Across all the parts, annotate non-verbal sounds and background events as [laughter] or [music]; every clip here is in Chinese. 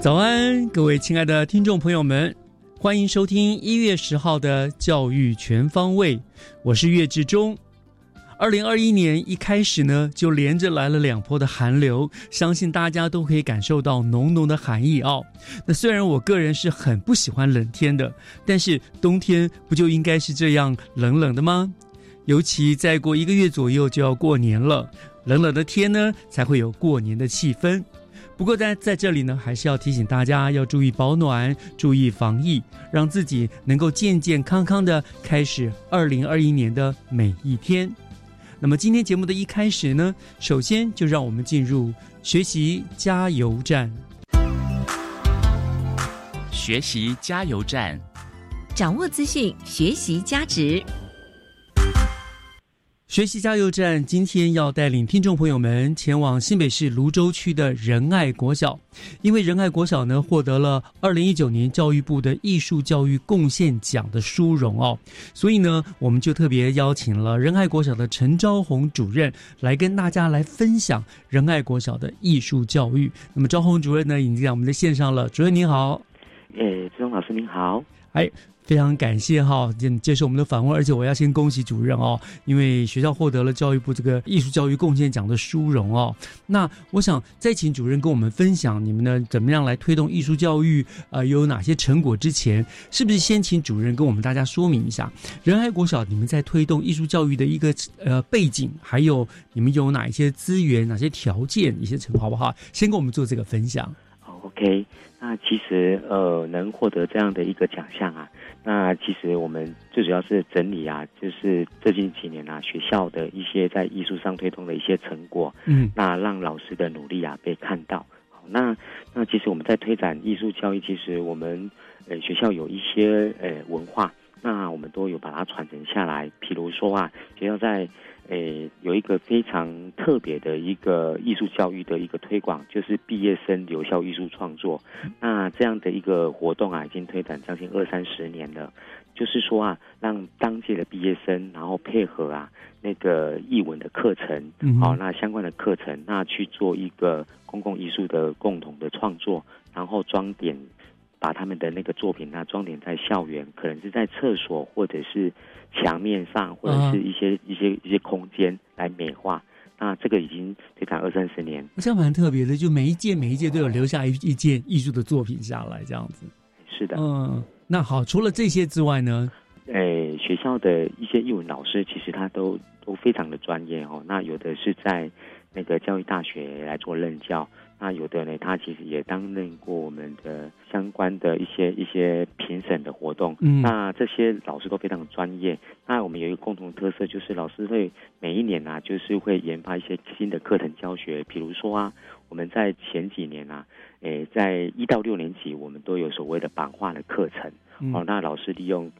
早安，各位亲爱的听众朋友们，欢迎收听一月十号的《教育全方位》，我是岳志忠。二零二一年一开始呢，就连着来了两波的寒流，相信大家都可以感受到浓浓的寒意哦。那虽然我个人是很不喜欢冷天的，但是冬天不就应该是这样冷冷的吗？尤其再过一个月左右就要过年了，冷冷的天呢，才会有过年的气氛。不过在在这里呢，还是要提醒大家要注意保暖，注意防疫，让自己能够健健康康的开始二零二一年的每一天。那么今天节目的一开始呢，首先就让我们进入学习加油站。学习加油站，掌握资讯，学习价值。学习加油站今天要带领听众朋友们前往新北市泸州区的仁爱国小，因为仁爱国小呢获得了二零一九年教育部的艺术教育贡献奖的殊荣哦，所以呢我们就特别邀请了仁爱国小的陈昭宏主任来跟大家来分享仁爱国小的艺术教育。那么昭宏主任呢已经在我们的线上了，主任您好，诶，志忠老师您好，哎。非常感谢哈，接接受我们的访问，而且我要先恭喜主任哦，因为学校获得了教育部这个艺术教育贡献奖的殊荣哦。那我想再请主任跟我们分享你们呢怎么样来推动艺术教育，呃，有哪些成果？之前是不是先请主任跟我们大家说明一下仁爱国小你们在推动艺术教育的一个呃背景，还有你们有哪一些资源、哪些条件、一些成果，好不好？先跟我们做这个分享。，OK。那其实呃，能获得这样的一个奖项啊。那其实我们最主要是整理啊，就是最近几年啊，学校的一些在艺术上推动的一些成果，嗯，那让老师的努力啊被看到。好，那那其实我们在推展艺术教育，其实我们呃学校有一些呃文化，那我们都有把它传承下来。譬如说啊，学校在。诶，有一个非常特别的一个艺术教育的一个推广，就是毕业生留校艺术创作。那这样的一个活动啊，已经推展将近二三十年了。就是说啊，让当届的毕业生，然后配合啊那个艺文的课程，好，那相关的课程，那去做一个公共艺术的共同的创作，然后装点。把他们的那个作品呢装点在校园，可能是在厕所或者是墙面上，或者是一些一些一些空间来美化。那这个已经推展二三十年，这样蛮特别的，就每一届每一届都有留下一一件艺术的作品下来，这样子。是的，嗯，那好，除了这些之外呢？诶，学校的一些艺文老师其实他都都非常的专业哦。那有的是在那个教育大学来做任教。那有的呢，他其实也担任过我们的相关的一些一些评审的活动。嗯，那这些老师都非常专业。那我们有一个共同特色，就是老师会每一年啊，就是会研发一些新的课程教学。比如说啊，我们在前几年啊，诶，在一到六年级，我们都有所谓的版画的课程。哦，那老师利用。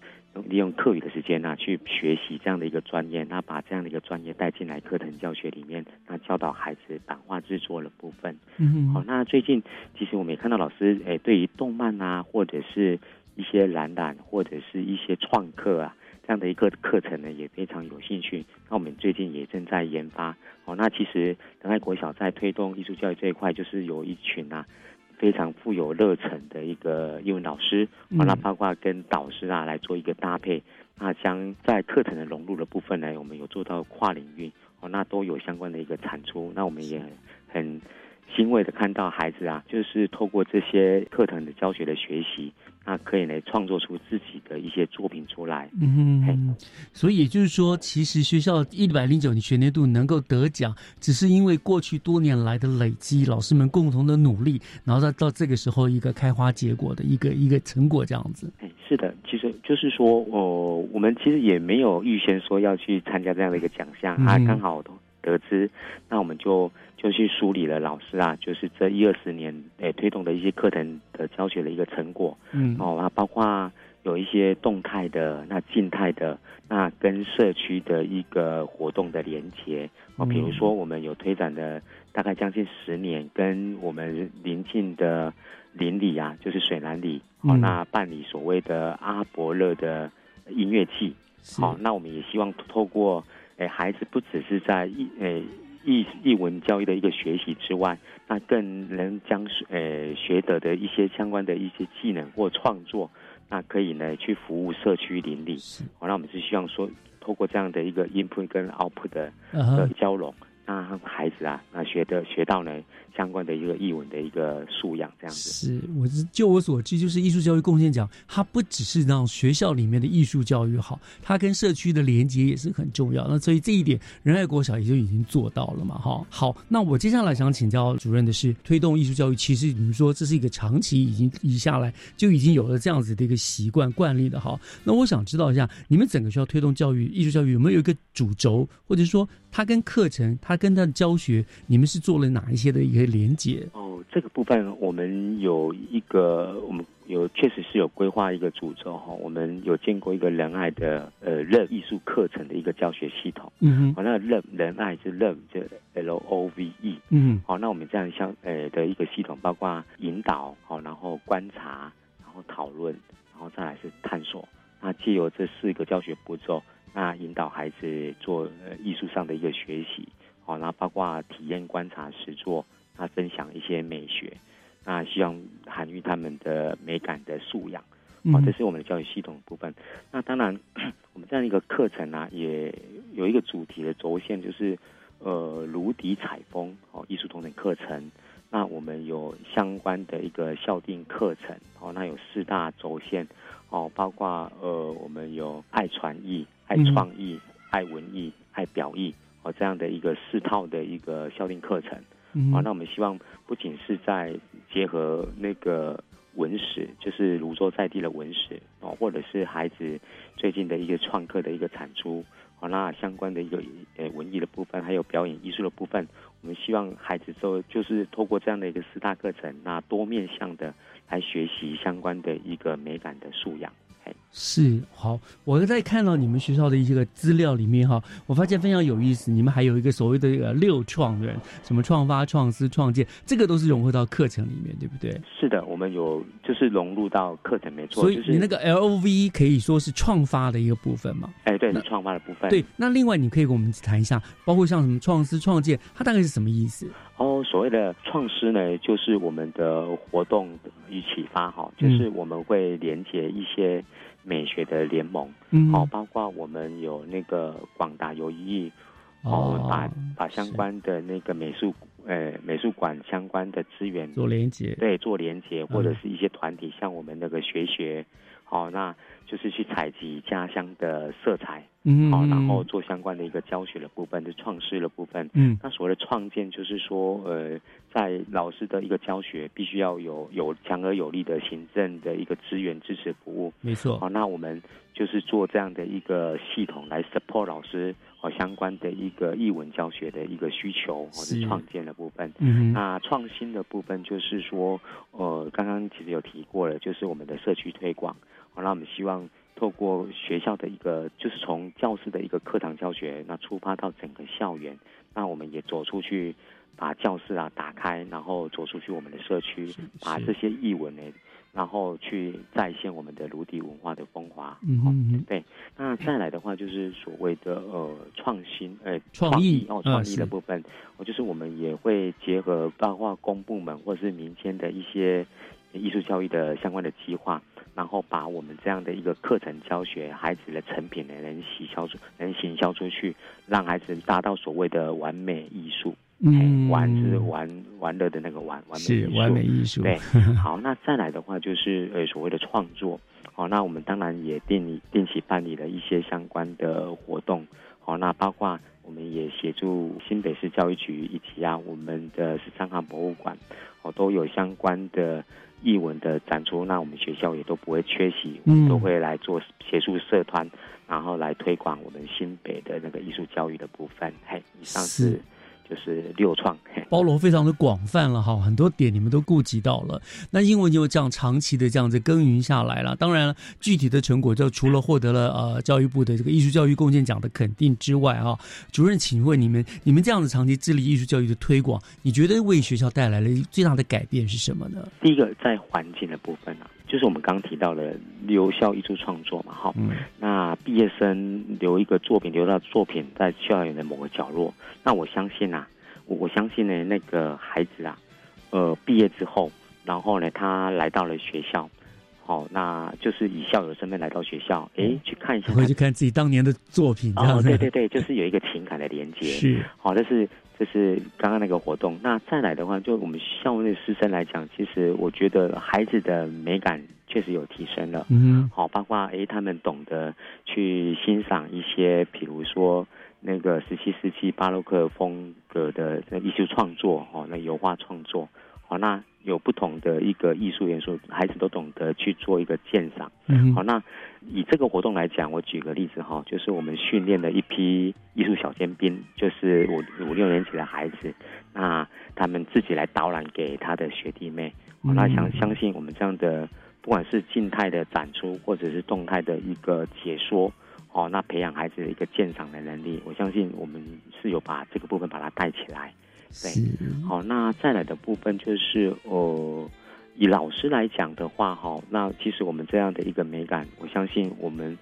利用课余的时间呢，去学习这样的一个专业，那把这样的一个专业带进来课程教学里面，那教导孩子版画制作的部分。嗯，好，那最近其实我们也看到老师，诶，对于动漫啊，或者是一些展览，或者是一些创客啊这样的一个课程呢，也非常有兴趣。那我们最近也正在研发好。那其实仁爱国小在推动艺术教育这一块，就是有一群啊非常富有热忱的一个英文老师，嗯，那包括跟导师啊来做一个搭配。那将在课程的融入的部分呢，我们有做到跨领域哦，那都有相关的一个产出。那我们也很很欣慰的看到孩子啊，就是透过这些课程的教学的学习。那可以来创作出自己的一些作品出来。嗯，所以也就是说，其实学校一百零九年学年度能够得奖，只是因为过去多年来的累积，老师们共同的努力，然后到到这个时候一个开花结果的一个一个成果这样子。哎，是的，其实就是说，哦，我们其实也没有预先说要去参加这样的一个奖项，啊，刚好得知，那我们就。就去梳理了老师啊，就是这一二十年诶推动的一些课程的教学的一个成果，嗯，哦，啊包括有一些动态的，那静态的，那跟社区的一个活动的连接，哦，比如说我们有推展的大概将近十年，跟我们邻近的邻里啊，就是水南里，哦，那办理所谓的阿伯乐的音乐季，好，那我们也希望透过诶孩子不只是在一诶。艺艺文教育的一个学习之外，那更能将呃学得的一些相关的一些技能或创作，那可以呢去服务社区邻里。好，那我们是希望说，透过这样的一个 input 跟 output 的的交融。那孩子啊，那学的学到呢相关的一个译文的一个素养，这样子。是，我是就我所知，就是艺术教育贡献奖，它不只是让学校里面的艺术教育好，它跟社区的连接也是很重要。那所以这一点，仁爱国小也就已经做到了嘛，哈。好，那我接下来想请教主任的是，推动艺术教育，其实你们说这是一个长期已经移下来就已经有了这样子的一个习惯惯例的哈。那我想知道一下，你们整个学校推动教育艺术教育有没有一个主轴，或者说它跟课程它。跟他的教学，你们是做了哪一些的一个连接？哦，这个部分我们有一个，我们有确实是有规划一个主轴哈。我们有见过一个仁爱的呃乐艺术课程的一个教学系统。嗯哼，好，那热仁爱是热就 L O V E。嗯，好，那我们这样像呃的一个系统，包括引导，好，然后观察，然后讨论，然后再来是探索。那借由这四个教学步骤，那引导孩子做呃艺术上的一个学习。好，那包括体验、观察、实作，那分享一些美学，那希望涵育他们的美感的素养。好，这是我们的教育系统部分。那当然，[clears throat] 我们这样一个课程呢，也有一个主题的轴线，就是呃，芦笛采风哦，艺术同等课程。那我们有相关的一个校定课程哦，那有四大轴线哦，包括呃，我们有爱传艺、爱创意、爱文艺、爱表意。哦，这样的一个四套的一个校定课程，啊，那我们希望不仅是在结合那个文史，就是泸州在地的文史，哦，或者是孩子最近的一个创客的一个产出，啊，那相关的一个呃文艺的部分，还有表演艺术的部分，我们希望孩子都就是透过这样的一个四大课程，那多面向的来学习相关的一个美感的素养。是好，我在看到你们学校的一些个资料里面哈，我发现非常有意思。你们还有一个所谓的“六创人”，什么创发、创思、创建，这个都是融合到课程里面，对不对？是的，我们有就是融入到课程，没错。所以你那个 L O V 可以说是创发的一个部分嘛？哎，对，是创发的部分。对，那另外你可以跟我们谈一下，包括像什么创思、创建，它大概是什么意思？哦，所谓的创思呢，就是我们的活动与启发哈，就是我们会连接一些。美学的联盟，嗯。好，包括我们有那个广大有意，哦，把把相关的那个美术，呃，美术馆相关的资源做连接，对，做连接，或者是一些团体，像我们那个学学，好，那就是去采集家乡的色彩。嗯，好，然后做相关的一个教学的部分，就创师的部分。嗯，那所谓的创建，就是说，呃，在老师的一个教学，必须要有有强而有力的行政的一个资源支持服务。没错。好，那我们就是做这样的一个系统来 support 老师和相关的一个译文教学的一个需求或者创建的部分。嗯，那创新的部分就是说，呃，刚刚其实有提过了，就是我们的社区推广。好，那我们希望。透过学校的一个，就是从教室的一个课堂教学，那出发到整个校园，那我们也走出去，把教室啊打开，然后走出去我们的社区，把这些译文呢。然后去再现我们的卢迪文化的风华，嗯嗯对。那再来的话，就是所谓的呃创新，呃创意哦，创意的部分，哦，就是我们也会结合包括公部门或者是民间的一些艺术教育的相关的计划，然后把我们这样的一个课程教学，孩子的成品呢，能行销出，能行销出去，让孩子达到所谓的完美艺术。嗯，玩是玩玩乐的那个玩，完美艺术。完美艺术。对，[laughs] 好，那再来的话就是呃所谓的创作。好，那我们当然也定定期办理了一些相关的活动。好，那包括我们也协助新北市教育局以及啊我们的十三行博物馆，哦都有相关的译文的展出。那我们学校也都不会缺席，我们都会来做协助社团，然后来推广我们新北的那个艺术教育的部分。嘿，以上是。就是六创，包罗非常的广泛了哈，很多点你们都顾及到了。那因为就这样长期的这样子耕耘下来了，当然了，具体的成果就除了获得了呃教育部的这个艺术教育贡献奖的肯定之外啊，主任，请问你们你们这样子长期致力艺术教育的推广，你觉得为学校带来了最大的改变是什么呢？第一个在环境的部分啊，就是我们刚提到的留校艺术创作嘛，哈，那毕业生留一个作品，留到作品在校园的某个角落，那我相信啊。我我相信呢，那个孩子啊，呃，毕业之后，然后呢，他来到了学校，好，那就是以校友身份来到学校，哎，去看一下，回去看自己当年的作品，哦，对对对，就是有一个情感的连接，是，好，这是这是刚刚那个活动。那再来的话，就我们校内师生来讲，其实我觉得孩子的美感确实有提升了，嗯，好，包括哎，他们懂得去欣赏一些，比如说。那个十七世纪巴洛克风格的那艺术创作，哦，那油画创作，好，那有不同的一个艺术元素，孩子都懂得去做一个鉴赏。嗯，好，那以这个活动来讲，我举个例子哈，就是我们训练的一批艺术小尖兵，就是五五六年级的孩子，那他们自己来导览给他的学弟妹，那相相信我们这样的，不管是静态的展出，或者是动态的一个解说。哦，那培养孩子的一个鉴赏的能力，我相信我们是有把这个部分把它带起来。对，好，那再来的部分就是，呃，以老师来讲的话，哈，那其实我们这样的一个美感，我相信我们，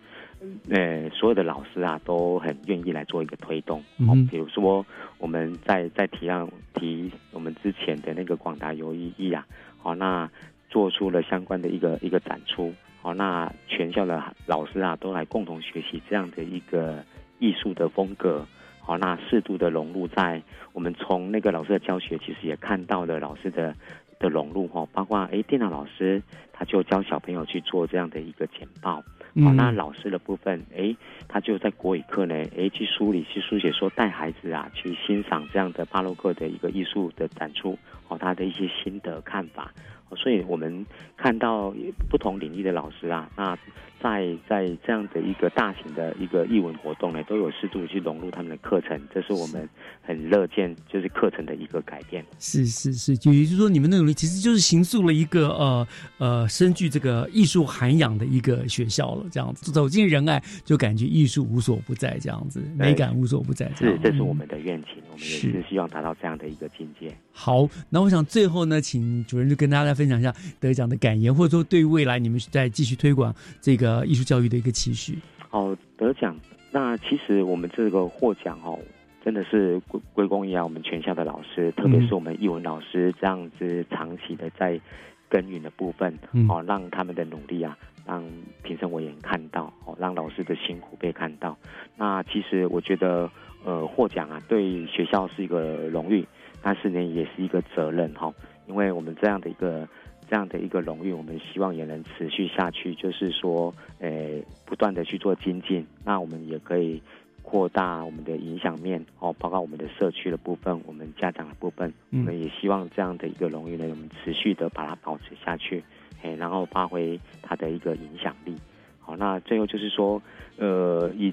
呃，所有的老师啊，都很愿意来做一个推动。嗯，比如说我们在在提案提我们之前的那个广达游艺艺啊，好，那做出了相关的一个一个展出。好，那全校的老师啊，都来共同学习这样的一个艺术的风格。好，那适度的融入在我们从那个老师的教学，其实也看到了老师的的融入哈，包括哎，电脑老师他就教小朋友去做这样的一个简报。好，那老师的部分，哎，他就在国语课呢，哎，去梳理、去书写，说带孩子啊去欣赏这样的巴洛克的一个艺术的展出，哦，他的一些心得看法。所以我们看到不同领域的老师啊，那在在这样的一个大型的一个译文活动呢，都有适度的去融入他们的课程，这是我们很乐见，就是课程的一个改变。是是是，也就是说，你们的努力其实就是形塑了一个呃呃深具这个艺术涵养的一个学校了。这样子走进仁爱，就感觉艺术无所不在，这样子美感无所不在。是，这是我们的愿景，我们也是希望达到这样的一个境界。好，那我想最后呢，请主任就跟大家分享一下得奖的感言，或者说对未来你们在继续推广这个艺术教育的一个期许。哦，得奖，那其实我们这个获奖哦，真的是归归功于啊我们全校的老师，特别是我们艺文老师这样子长期的在耕耘的部分，哦，让他们的努力啊，让评审委员看到，哦，让老师的辛苦被看到。那其实我觉得，呃，获奖啊，对学校是一个荣誉。但是呢也是一个责任哈，因为我们这样的一个这样的一个荣誉，我们希望也能持续下去，就是说，诶，不断的去做精进。那我们也可以扩大我们的影响面哦，包括我们的社区的部分，我们家长的部分，我们也希望这样的一个荣誉呢，我们持续的把它保持下去，诶，然后发挥它的一个影响力。好，那最后就是说，呃，以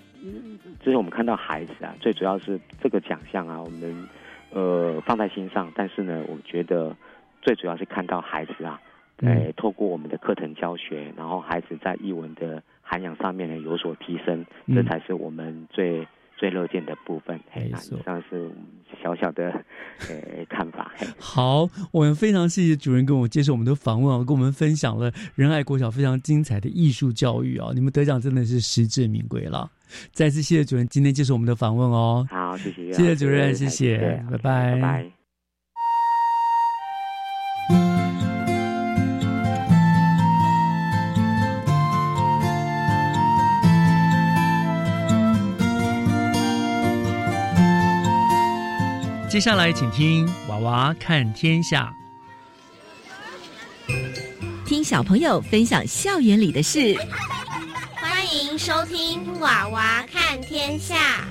就是我们看到孩子啊，最主要是这个奖项啊，我们。呃，放在心上，但是呢，我觉得最主要是看到孩子啊，哎，透过我们的课程教学，然后孩子在译文的。涵养上面呢有所提升，嗯这才是我们最最乐见的部分。没错以上是小小的呃 [laughs] 看法。好，我们非常谢谢主任跟我接受我们的访问啊，跟我们分享了仁爱国小非常精彩的艺术教育啊，你们得奖真的是实至名归了。再次谢谢主任今天接受我们的访问哦。好，谢谢谢谢主任谢哎谢拜拜拜拜。接下来请听《娃娃看天下听小朋友分享校园里的事。欢迎收听《娃娃看天下》。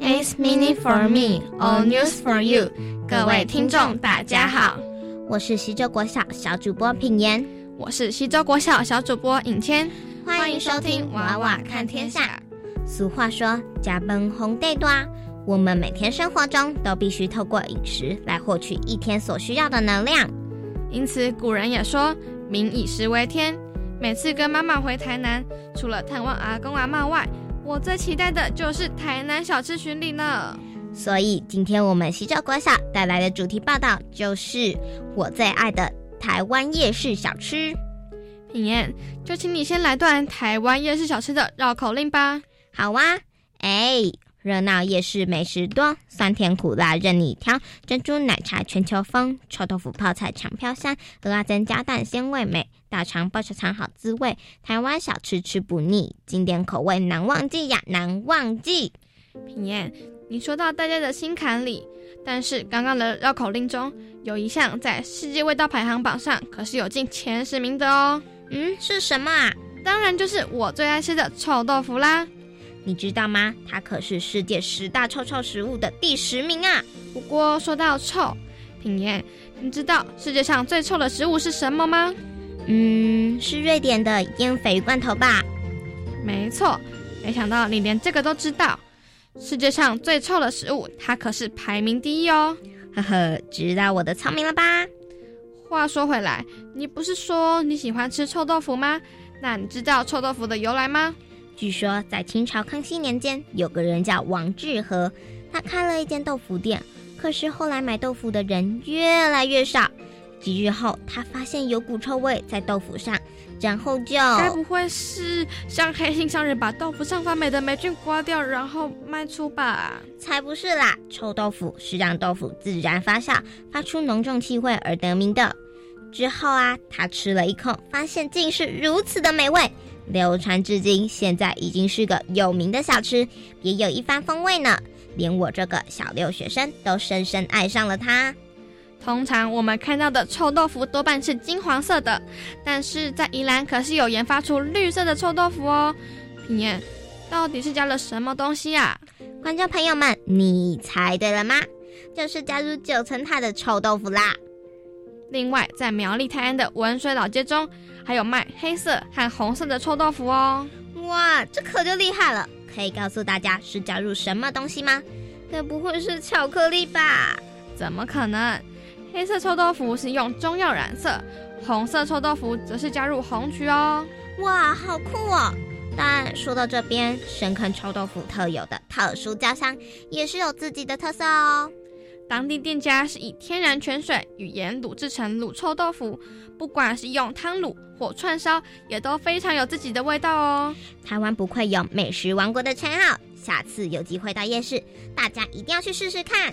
It's mini for me, all news for you。各位听众，大家好，我是西周国小小主播品言，我是西周国小小主播尹谦，欢迎收听《娃娃看天下》。俗话说“家本红地多”，我们每天生活中都必须透过饮食来获取一天所需要的能量。因此古人也说“民以食为天”。每次跟妈妈回台南，除了探望阿公阿嬷外，我最期待的就是台南小吃巡礼呢。所以今天我们西周国小带来的主题报道就是我最爱的台湾夜市小吃。品言，就请你先来段台湾夜市小吃的绕口令吧。好啊，哎，热闹夜市美食多，酸甜苦辣任你挑，珍珠奶茶全球风，臭豆腐泡菜长飘香，鹅啊增加蛋鲜味美，大肠包小肠好滋味，台湾小吃吃不腻，经典口味难忘记呀，难忘记。品言，你说到大家的心坎里，但是刚刚的绕口令中有一项在世界味道排行榜上可是有进前十名的哦。嗯，是什么啊？当然就是我最爱吃的臭豆腐啦。你知道吗？它可是世界十大臭臭食物的第十名啊！不过说到臭，品言，你知道世界上最臭的食物是什么吗？嗯，是瑞典的烟鲱鱼罐头吧？没错，没想到你连这个都知道。世界上最臭的食物，它可是排名第一哦。呵呵，知道我的聪明了吧？话说回来，你不是说你喜欢吃臭豆腐吗？那你知道臭豆腐的由来吗？据说在清朝康熙年间，有个人叫王致和，他开了一间豆腐店。可是后来买豆腐的人越来越少，几日后他发现有股臭味在豆腐上，然后就……该不会是像黑心商人把豆腐上发霉的霉菌刮掉，然后卖出吧？才不是啦！臭豆腐是让豆腐自然发酵，发出浓重气味而得名的。之后啊，他吃了一口，发现竟是如此的美味，流传至今，现在已经是个有名的小吃，别有一番风味呢。连我这个小六学生都深深爱上了它。通常我们看到的臭豆腐多半是金黄色的，但是在宜兰可是有研发出绿色的臭豆腐哦。品言，到底是加了什么东西啊？观众朋友们，你猜对了吗？就是加入九层塔的臭豆腐啦。另外，在苗栗泰安的文水老街中，还有卖黑色和红色的臭豆腐哦。哇，这可就厉害了！可以告诉大家是加入什么东西吗？该不会是巧克力吧？怎么可能？黑色臭豆腐是用中药染色，红色臭豆腐则是加入红曲哦。哇，好酷哦！但说到这边，深坑臭豆腐特有的特殊焦香也是有自己的特色哦。当地店家是以天然泉水与盐卤制成卤臭豆腐，不管是用汤卤或串烧，也都非常有自己的味道哦。台湾不愧有美食王国的称号，下次有机会到夜市，大家一定要去试试看。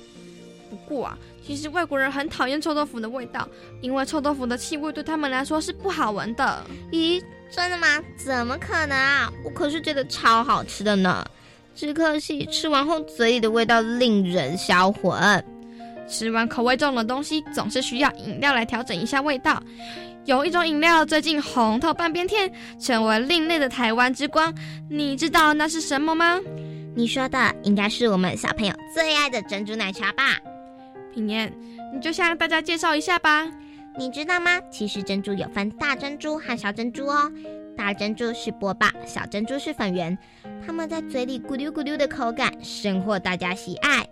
不过啊，其实外国人很讨厌臭豆腐的味道，因为臭豆腐的气味对他们来说是不好闻的。咦，真的吗？怎么可能啊！我可是觉得超好吃的呢，只可惜吃完后嘴里的味道令人销魂。吃完口味重的东西，总是需要饮料来调整一下味道。有一种饮料最近红透半边天，成为另类的台湾之光。你知道那是什么吗？你说的应该是我们小朋友最爱的珍珠奶茶吧？品言，你就向大家介绍一下吧。你知道吗？其实珍珠有分大珍珠和小珍珠哦。大珍珠是波霸，小珍珠是粉圆，它们在嘴里咕溜咕溜的口感，深获大家喜爱。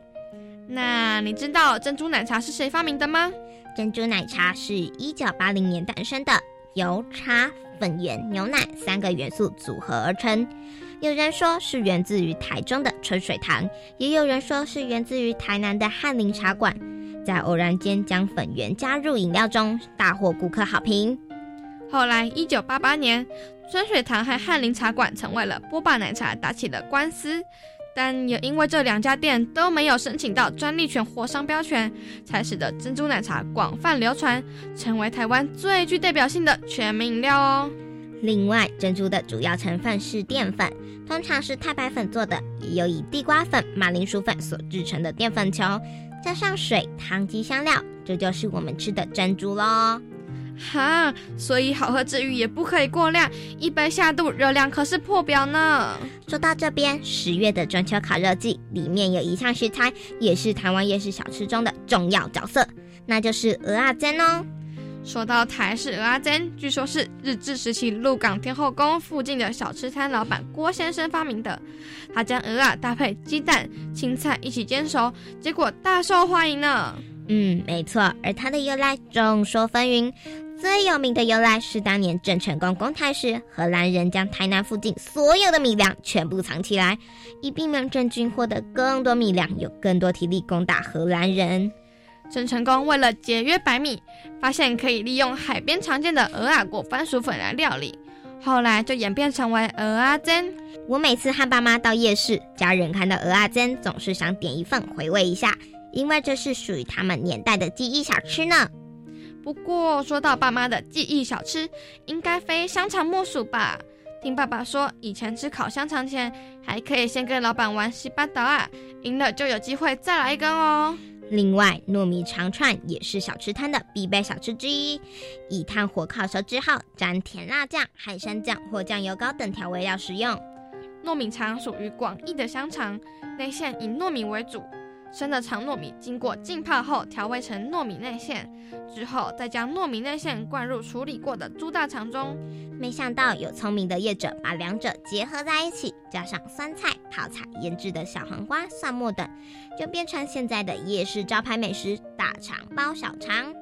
那你知道珍珠奶茶是谁发明的吗？珍珠奶茶是一九八零年诞生的，由茶、粉圆、牛奶三个元素组合而成。有人说是源自于台中的春水堂，也有人说是源自于台南的翰林茶馆。在偶然间将粉圆加入饮料中，大获顾客好评。后来，一九八八年，春水堂和翰林茶馆成为了波霸奶茶打起了官司，但也因为这两家店都没有申请到专利权或商标权，才使得珍珠奶茶广泛流传，成为台湾最具代表性的全民饮料哦。另外，珍珠的主要成分是淀粉，通常是太白粉做的，也有以地瓜粉、马铃薯粉所制成的淀粉球，加上水、糖及香料，这就是我们吃的珍珠喽。哈，所以好喝之余也不可以过量，一杯下肚热量可是破表呢。说到这边，十月的中秋烤肉季里面有一项食材，也是台湾夜市小吃中的重要角色，那就是鹅啊煎哦。说到台式鹅啊煎，据说是日治时期鹿港天后宫附近的小吃摊老板郭先生发明的。他将鹅啊搭配鸡蛋、青菜一起煎熟，结果大受欢迎呢。嗯，没错。而它的由来众说纷纭，最有名的由来是当年郑成功攻台时，荷兰人将台南附近所有的米粮全部藏起来，以避免郑军获得更多米粮，有更多体力攻打荷兰人。郑成功为了节约白米，发现可以利用海边常见的鹅啊果番薯粉来料理，后来就演变成为鹅啊煎。我每次和爸妈到夜市，家人看到鹅啊煎，总是想点一份回味一下，因为这是属于他们年代的记忆小吃呢。不过说到爸妈的记忆小吃，应该非香肠莫属吧？听爸爸说，以前吃烤香肠前，还可以先跟老板玩西巴岛啊，赢了就有机会再来一根哦。另外，糯米肠串也是小吃摊的必备小吃之一。以炭火烤熟之后，沾甜辣酱、海参酱或酱油膏等调味料食用。糯米肠属于广义的香肠，内馅以糯米为主。生的长糯米经过浸泡后调味成糯米内馅，之后再将糯米内馅灌入处理过的猪大肠中。没想到有聪明的业者把两者结合在一起，加上酸菜、泡菜、腌制的小黄瓜、蒜末等，就变成现在的夜市招牌美食——大肠包小肠。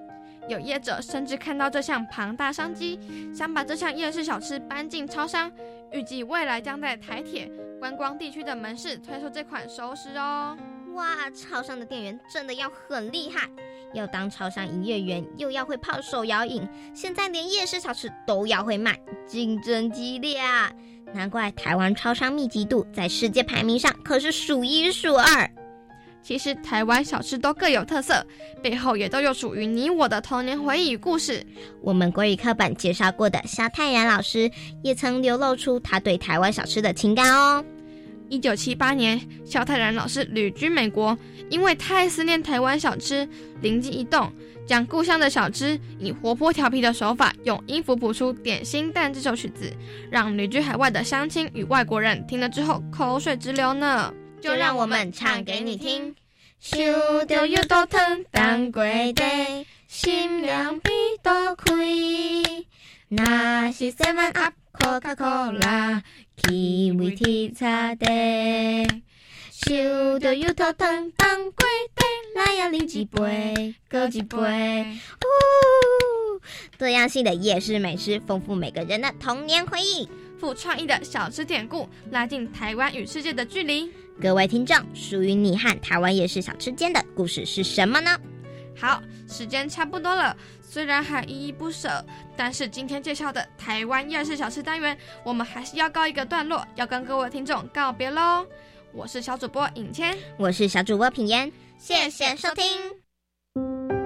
有业者甚至看到这项庞大商机，想把这项夜市小吃搬进超商，预计未来将在台铁观光地区的门市推出这款熟食哦。哇，超商的店员真的要很厉害，要当超商营业员，又要会泡手摇饮，现在连夜市小吃都要会卖，竞争激烈啊！难怪台湾超商密集度在世界排名上可是数一数二。其实台湾小吃都各有特色，背后也都有属于你我的童年回忆与故事。我们国语课本介绍过的萧泰然老师，也曾流露出他对台湾小吃的情感哦。一九七八年，萧泰然老师旅居美国，因为太思念台湾小吃，灵机一动，将故乡的小吃以活泼调皮的手法，用音符谱出《点心蛋》这首曲子，让旅居海外的乡亲与外国人听了之后口水直流呢。就让我们唱给你听。想着又倒腾当过地，心凉鼻都开。那是 Seven Up、Coca Cola。气味甜茶茶，想着又头疼当过地，来呀啉一杯，搁一杯。呜，多样性的夜市美食，丰富每个人的童年回忆。富创意的小吃典故，拉近台湾与世界的距离。各位听众，属于你和台湾夜市小吃间的故事是什么呢？好，时间差不多了。虽然还依依不舍，但是今天介绍的台湾夜市小吃单元，我们还是要告一个段落，要跟各位听众告别喽。我是小主播尹谦，我是小主播品言，谢谢收听。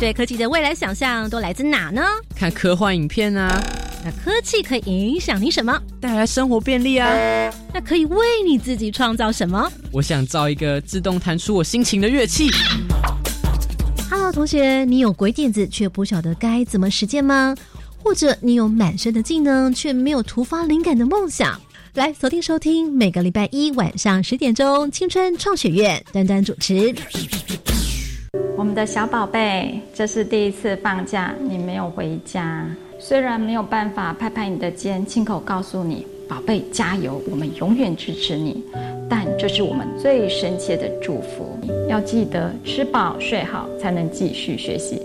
对科技的未来想象都来自哪呢？看科幻影片啊。那科技可以影响你什么？带来生活便利啊。那可以为你自己创造什么？我想造一个自动弹出我心情的乐器。Hello，同学，你有鬼点子却不晓得该怎么实践吗？或者你有满身的技能却没有突发灵感的梦想？来锁定收听，每个礼拜一晚上十点钟，青春创学院，丹丹主持。我们的小宝贝，这是第一次放假，你没有回家。虽然没有办法拍拍你的肩，亲口告诉你“宝贝加油”，我们永远支持你，但这是我们最深切的祝福。要记得吃饱睡好，才能继续学习。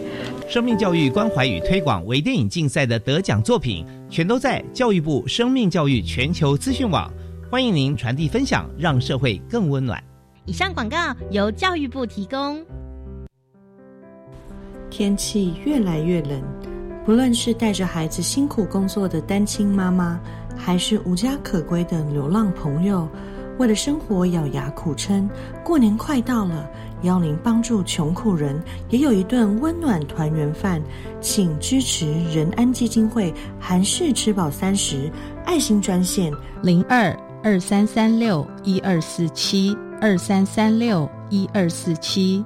生命教育关怀与推广微电影竞赛的得奖作品，全都在教育部生命教育全球资讯网。欢迎您传递分享，让社会更温暖。以上广告由教育部提供。天气越来越冷。不论是带着孩子辛苦工作的单亲妈妈，还是无家可归的流浪朋友，为了生活咬牙苦撑。过年快到了，邀您帮助穷苦人也有一顿温暖团圆饭，请支持仁安基金会韩式吃饱三十爱心专线零二二三三六一二四七二三三六一二四七。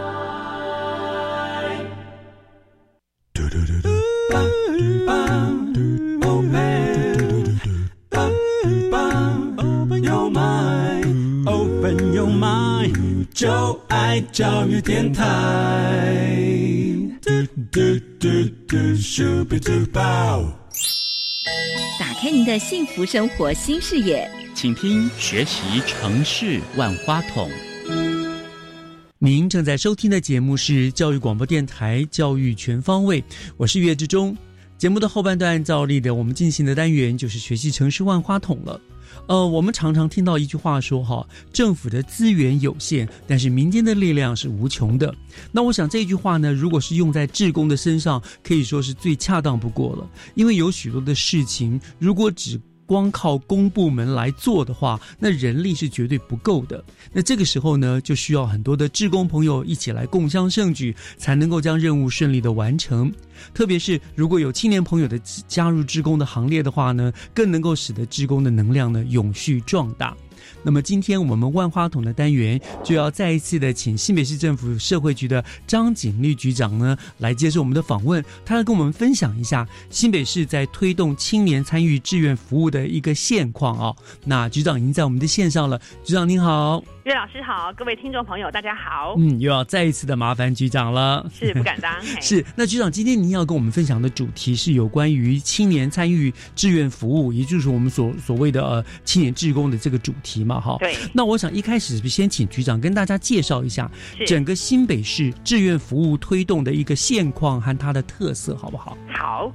就爱教育电台嘟嘟嘟嘟嘟嘟嘟。打开您的幸福生活新视野，请听学习城市万花筒。您正在收听的节目是教育广播电台《教育全方位》，我是岳志忠。节目的后半段，照例的我们进行的单元就是学习城市万花筒了。呃，我们常常听到一句话说哈，政府的资源有限，但是民间的力量是无穷的。那我想这句话呢，如果是用在志工的身上，可以说是最恰当不过了。因为有许多的事情，如果只光靠公部门来做的话，那人力是绝对不够的。那这个时候呢，就需要很多的志工朋友一起来共襄盛举，才能够将任务顺利的完成。特别是如果有青年朋友的加入职工的行列的话呢，更能够使得职工的能量呢永续壮大。那么今天我们万花筒的单元就要再一次的请新北市政府社会局的张景丽局长呢来接受我们的访问，他要跟我们分享一下新北市在推动青年参与志愿服务的一个现况啊。那局长已经在我们的线上了，局长您好。岳老师好，各位听众朋友，大家好。嗯，又要再一次的麻烦局长了。是不敢当。[laughs] 是，那局长今天您要跟我们分享的主题是有关于青年参与志愿服务，也就是我们所所谓的呃青年志工的这个主题嘛，哈。对。那我想一开始先请局长跟大家介绍一下整个新北市志愿服务推动的一个现况和它的特色，好不好？好，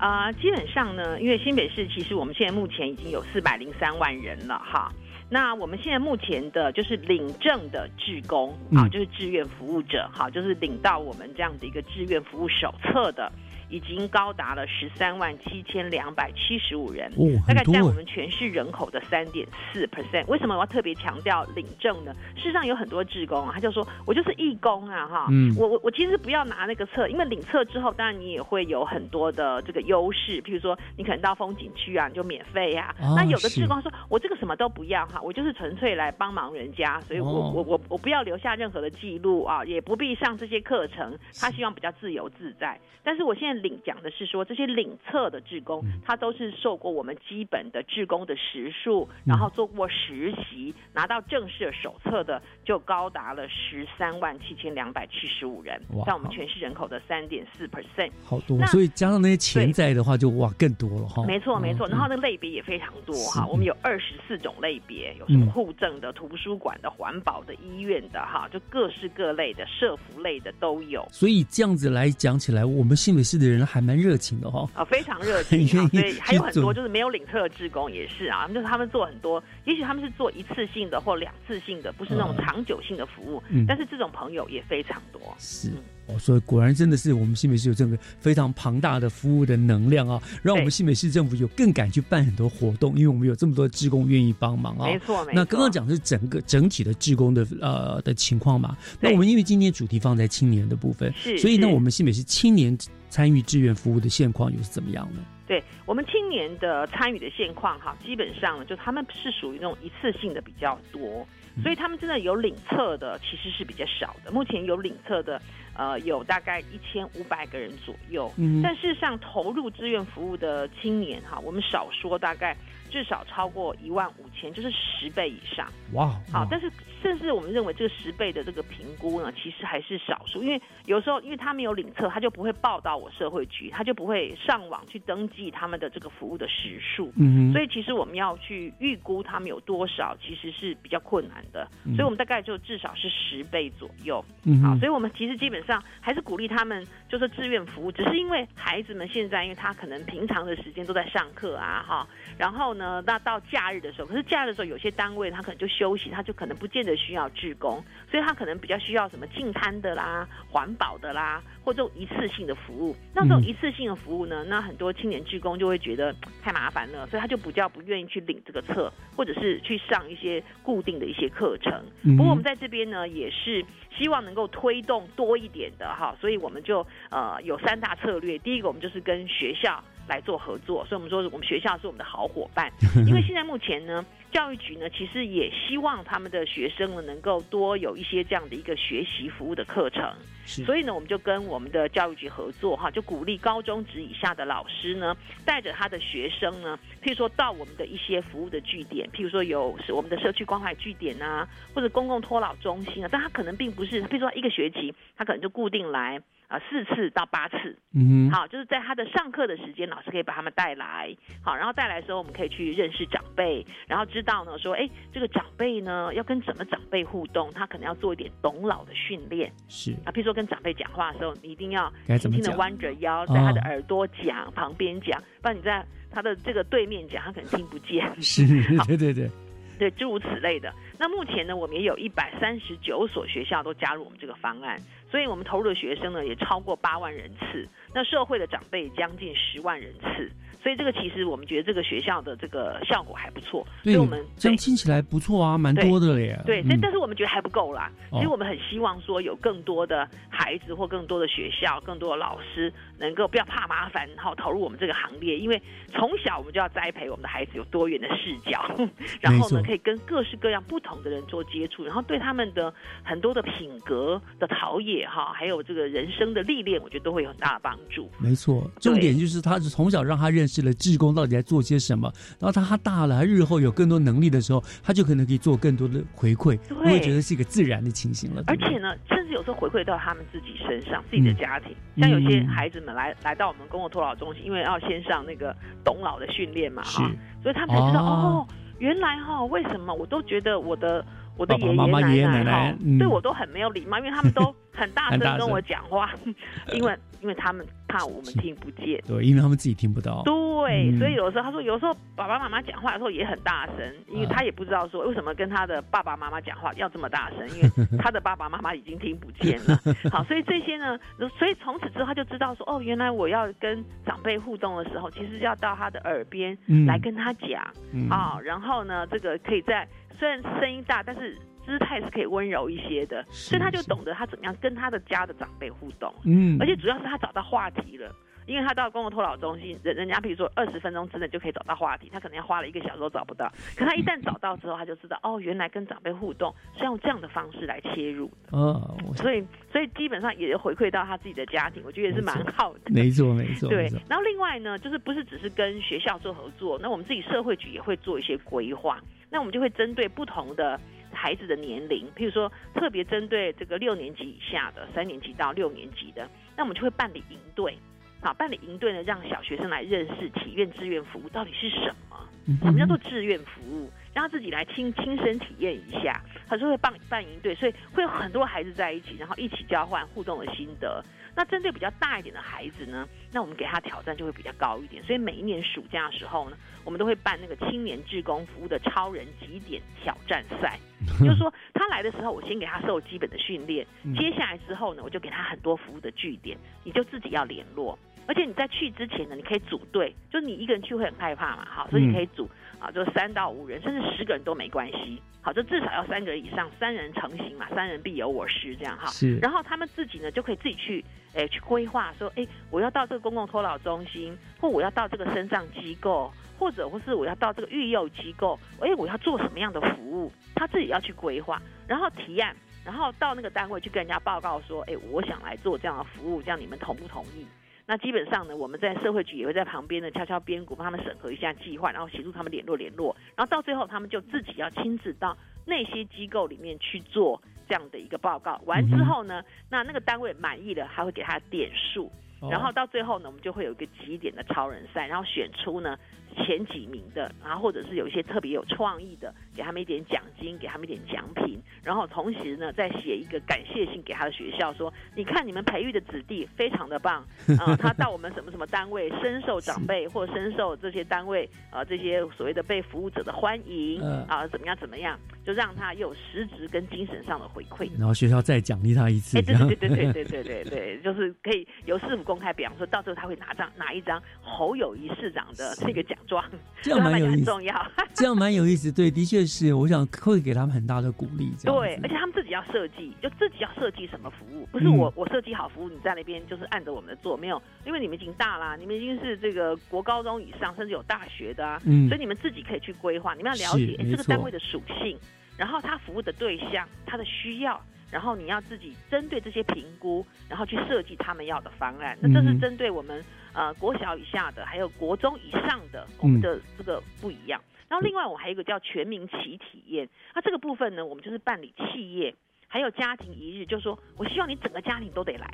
呃，基本上呢，因为新北市其实我们现在目前已经有四百零三万人了，哈。那我们现在目前的就是领证的志工啊，就是志愿服务者，好，就是领到我们这样的一个志愿服务手册的。已经高达了十三万七千两百七十五人，大概占我们全市人口的三点四 percent。为什么我要特别强调领证呢？事实上有很多志工啊，他就说我就是义工啊，哈，嗯我我我其实不要拿那个册，因为领册之后，当然你也会有很多的这个优势，譬如说你可能到风景区啊，你就免费呀。那有的志工说，我这个什么都不要哈，我就是纯粹来帮忙人家，所以我我我我不要留下任何的记录啊，也不必上这些课程，他希望比较自由自在。但是我现在。领讲的是说，这些领测的志工，他都是受过我们基本的志工的时数，然后做过实习，拿到正式的手册的，就高达了十三万七千两百七十五人，在我们全市人口的三点四 percent，好多。所以加上那些潜在的话，就哇更多了哈。没错没错，然后那类别也非常多哈，我们有二十四种类别，有什么户政的、图书馆的、环保的、医院的哈，就各式各类的社服类的都有。所以这样子来讲起来，我们新北市的。人还蛮热情的哈、啊，非常热情很 [laughs] 愿意啊，所以还有很多就是没有领测的志工也是啊，就是他们做很多，也许他们是做一次性的或两次性的，不是那种嗯长久性的服务，嗯。但是这种朋友也非常多。是。哦，所以果然真的是我们新北市有这个非常庞大的服务的能量啊，让我们新北市政府有更敢去办很多活动，因为我们有这么多志工愿意帮忙啊。没错没错。那刚刚讲的是整个整体的志工的呃的情况嘛，那我们因为今天主题放在青年的部分，是所以呢，我们新北市青年参与志愿服务的现况又是怎么样呢？对我们青年的参与的现况哈，基本上呢，就他们是属于那种一次性的比较多，嗯所以他们真的有领测的其实是比较少的。目前有领测的，呃，有大概一千五百个人左右。嗯但事实上，投入志愿服务的青年哈，我们少说大概至少超过一万五千，就是十倍以上。哇，好，但是甚至我们认为这个十倍的这个评估呢，其实还是少数，因为有时候因为他没有领测，他就不会报到我社会局，他就不会上网去登记他们的这个服务的时数，嗯所以其实我们要去预估他们有多少，其实是比较困难的，嗯所以我们大概就至少是十倍左右。嗯哼。好，所以我们其实基本上还是鼓励他们就是志愿服务，只是因为孩子们现在因为他可能平常的时间都在上课啊，哈，然后呢，那到假日的时候，可是假日的时候有些单位他可能就休息，他就可能不见得需要志工，所以他可能比较需要什么进餐的啦、环保的啦，或这种一次性的服务。那这种嗯一次性的服务呢，那很多青年职工就会觉得太麻烦了，所以他就比较不愿意去领这个册，或者是去上一些固定的一些课程。嗯不过我们在这边呢，也是希望能够推动多一点的哈，所以我们就呃有三大策略。第一个，我们就是跟学校来做合作，所以我们说我们学校是我们的好伙伴，[laughs] 因为现在目前呢，教育局呢其实也希望他们的学生呢能够多有一些这样的一个学习服务的课程。所以呢，我们就跟我们的教育局合作哈，就鼓励高中职以下的老师呢，带着他的学生呢，譬如说到我们的一些服务的据点，譬如说有是我们的社区关怀据点啊，或者公共托老中心啊，但他可能并不是，譬如说一个学期，他可能就固定来啊四次到八次，嗯哼。好，就是在他的上课的时间，老师可以把他们带来，好，然后带来的时候，我们可以去认识长辈，然后知道呢，说，哎，这个长辈呢要跟怎么长辈互动，他可能要做一点懂老的训练，是。啊，譬如说跟长辈讲话的时候，你一定要轻轻的弯着腰，在他的哦耳朵讲，旁边讲，不然你在他的这个对面讲，他可能听不见。是，[laughs] 对对对，对，诸如此类的。那目前呢，我们也有一百三十九所学校都加入我们这个方案，所以我们投入的学生呢也超过八万人次，那社会的长辈将近十万人次，所以这个其实我们觉得这个学校的这个效果还不错，所对以我们，这样听起来不错啊，蛮多的了耶。对，嗯但但是我们觉得还不够啦。哦其实我们很希望说，有更多的孩子或更多的学校、更多的老师，能够不要怕麻烦，然后投入我们这个行列。因为从小我们就要栽培我们的孩子有多元的视角，[laughs] 然后呢，可以跟各式各样不同的人做接触，然后对他们的很多的品格的陶冶哈，还有这个人生的历练，我觉得都会有很大的帮助。没错，重点就是他是从小让他认识了志工到底在做些什么，然后他他大了，他日后有更多能力的时候，他就可能可以做更多的回馈，对不会觉得是一个自然的情形了。而且呢，甚至有时候回馈到他们自己身上，自己的嗯家庭。像有些嗯孩子们来来到我们公共托老中心，因为要先上那个懂老的训练嘛，是哈，所以他们才知道哦哦原来哈，为什么我都觉得我的我的爷爷爷奶奶对我都很没有礼貌，因为他们都很大声声 [laughs] 跟我讲话，[laughs] 因为因为他们怕我们听不见。对，因为他们自己听不到。对，嗯所以有时候他说，有时候爸爸妈妈讲话的时候也很大声，因为啊他也不知道说为什么跟他的爸爸妈妈讲话要这么大声，因为他的爸爸妈妈已经听不见了。[laughs] 好，所以这些呢，所以从此之后他就知道说，哦，原来我要跟长辈互动的时候，其实要到他的耳边嗯来跟他讲嗯啊、然后呢，这个可以在虽然声音大，但是。姿态是可以温柔一些的，所以他就懂得他怎么样跟他的家的长辈互动。嗯而且主要是他找到话题了。因为他到公共托老中心，人人家比如说二十分钟之内就可以找到话题，他可能要花了一个小时都找不到。可他一旦找到之后，他就知道哦，原来跟长辈互动是用这样的方式来切入，哦，所以所以基本上也回馈到他自己的家庭，我觉得也是蛮好的。没错没错，[laughs] 对，然后另外呢，就是不是只是跟学校做合作，那我们自己社会局也会做一些规划。那我们就会针对不同的孩子的年龄，譬如说特别针对这个六年级以下的，三年级到六年级的，那我们就会办理营队。好，办理营队呢，让小学生来认识体验志愿服务到底是什么，嗯什么叫做志愿服务，让他自己来亲亲身体验一下。他说会办办营队，所以会有很多孩子在一起，然后一起交换互动的心得。那针对比较大一点的孩子呢，那我们给他挑战就会比较高一点。所以每一年暑假的时候呢，我们都会办那个青年志工服务的超人极点挑战赛。[laughs] 就是说，他来的时候，我先给他受基本的训练，嗯接下来之后呢，我就给他很多服务的据点，你就自己要联络。而且你在去之前呢，你可以组队，就是你一个人去会很害怕嘛，好，所以你可以组啊，就三到五人，甚至十个人都没关系。好，就至少要三个人以上，三人成型嘛，三人必有我师这样哈。是然后他们自己呢就可以自己去，诶、去规划说，诶、我要到这个公共托老中心，或我要到这个身障机构，或者或是我要到这个育幼机构，诶、我要做什么样的服务，他自己要去规划，然后提案，然后到那个单位去跟人家报告说，诶、我想来做这样的服务，这样你们同不同意？那基本上呢，我们在社会局也会在旁边呢敲敲边鼓，帮他们审核一下计划，然后协助他们联络联络，然后到最后他们就自己要亲自到那些机构里面去做这样的一个报告。完之后呢，那那个单位满意了，还会给他点数。哦然后到最后呢，我们就会有一个几点的超人赛，然后选出呢前几名的，然后或者是有一些特别有创意的，给他们一点奖金，给他们一点奖品，然后同时呢再写一个感谢信给他的学校，说你看你们培育的子弟非常的棒，啊、[laughs] 他到我们什么什么单位深受长辈或深受这些单位呃这些所谓的被服务者的欢迎嗯。啊、怎么样怎么样，就让他有实质跟精神上的回馈。然后学校再奖励他一次，哎，对对对对对对 [laughs] 对对对，就是可以由市府公开，比方说到时候他会拿张拿一张侯友谊市长的这个奖状，这样 [laughs] 对他们蛮有意思很重要。[laughs] 这样蛮有意思。对，的确是，我想会给他们很大的鼓励。对，而且他们自己要设计，就自己要设计什么服务，不是嗯我、我设计好服务，你在那边就是按着我们的做，没有，因为你们已经大啦，你们已经是这个国高中以上，甚至有大学的啊，嗯所以你们自己可以去规划，你们要了解这个单位的属性，然后他服务的对象，他的需要。然后你要自己针对这些评估，然后去设计他们要的方案。那这是嗯针对我们呃国小以下的，还有国中以上的，我们的这个不一样。然后另外我还有一个叫全民企体验，那这个部分呢，我们就是办理企业还有家庭一日，就是说我希望你整个家庭都得来，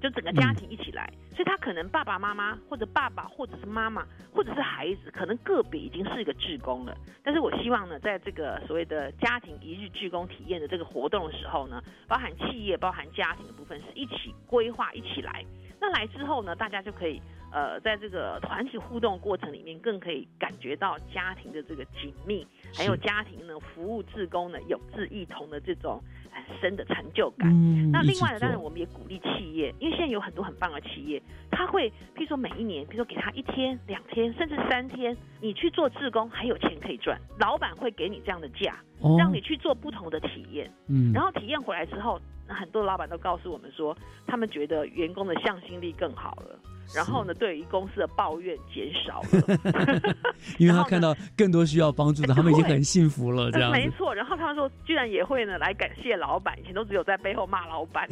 就整个家庭一起来。所以他可能爸爸妈妈或者爸爸或者是妈妈或者是孩子，可能个别已经是一个志工了。但是我希望呢，在这个所谓的家庭一日志工体验的这个活动的时候呢，包含企业、包含家庭的部分是一起规划一起来。那来之后呢，大家就可以呃，在这个团体互动过程里面，更可以感觉到家庭的这个紧密，还有家庭呢服务志工呢有志一同的这种很深的成就感。嗯那另外呢，当然我们也鼓励企业，因为现在有很多很棒的企业，他会譬如说每一年，譬如说给他一天、两天，甚至三天，你去做志工还有钱可以赚，老板会给你这样的假，哦让你去做不同的体验。嗯然后体验回来之后，那很多老板都告诉我们说，他们觉得员工的向心力更好了。然后呢，对于公司的抱怨减少了，[laughs] 因为他看到更多需要帮助的，他们已经很幸福了，这样子。没错。然后他们说，居然也会呢来感谢老板，以前都只有在背后骂老板。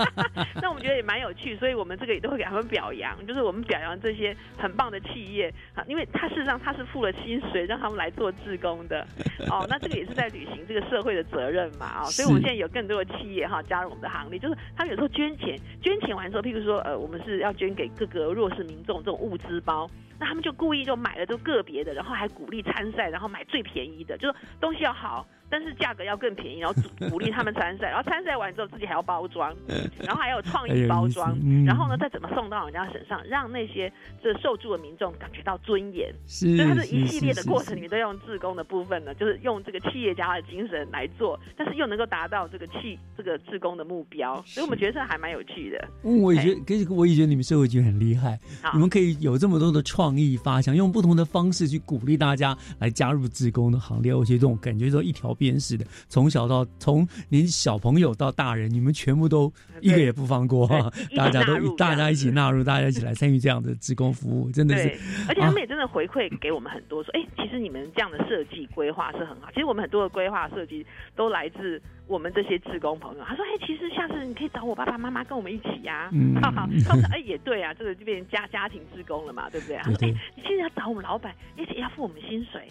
[laughs] 那我们觉得也蛮有趣，所以我们这个也都会给他们表扬，就是我们表扬这些很棒的企业啊，因为他事实上他是付了薪水让他们来做志工的 [laughs] 哦。那这个也是在履行这个社会的责任嘛啊、哦，所以我们是现在有更多的企业哈加入我们的行列，就是他们有时候捐钱，捐钱完之后，譬如说呃，我们是要捐给各个弱势民众这种物资包。那他们就故意就买了就个别的，然后还鼓励参赛，然后买最便宜的，就是东西要好，但是价格要更便宜，然后鼓鼓励他们参赛，然后参赛完之后自己还要包装，[laughs] 然后还有创意包装嗯，然后呢再怎么送到人家身上，让那些这受助的民众感觉到尊严。是所以它是一系列的过程里面都用自工的部分呢，就是用这个企业家的精神来做，但是又能够达到这个企这个自工的目标，所以我们觉得这还蛮有趣的。嗯，我也觉得，可是我也觉得你们社会局很厉害，好你们可以有这么多的创意发想，用不同的方式去鼓励大家来加入志工的行列，而且这种感觉都一条边似的，从小到从连小朋友到大人，你们全部都一个也不放过 [laughs] 大家都大家一起纳入，大家一起来参与这样的志工服务，真的是，而且他们也真的回馈给我们很多，说，哎、其实你们这样的设计规划是很好。其实我们很多的规划设计都来自我们这些志工朋友，他说：“哎，其实下次你可以找我爸爸妈妈跟我们一起呀。” [laughs] 他说：“哎，也对啊，这个就变成家家庭志工了嘛，[laughs] 对不对？”他说：“对哎，你现在要找我们老板，而且要付我们薪水，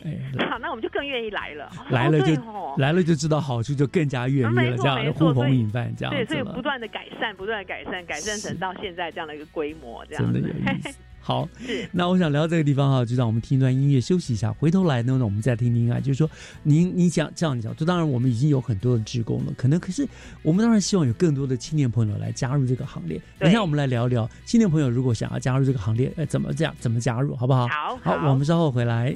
好，[laughs] 那我们就更愿意来了。哦来了就来了就知道好处，就更加愿意了，这样呼朋引伴这样对，所以不。断的改善，不断的改善，改善成到现在这样的一个规模，这样子真的有意思。好，那我想聊这个地方哈，就让我们听一段音乐休息一下，回头来呢，那我们再听听啊，就是说，您您讲这样讲，就当然我们已经有很多的职工了，可能可是我们当然希望有更多的青年朋友来加入这个行列。等一下我们来聊聊青年朋友如果想要加入这个行列，呃，怎么这样怎么加入，好不好？好好，好我们稍后回来。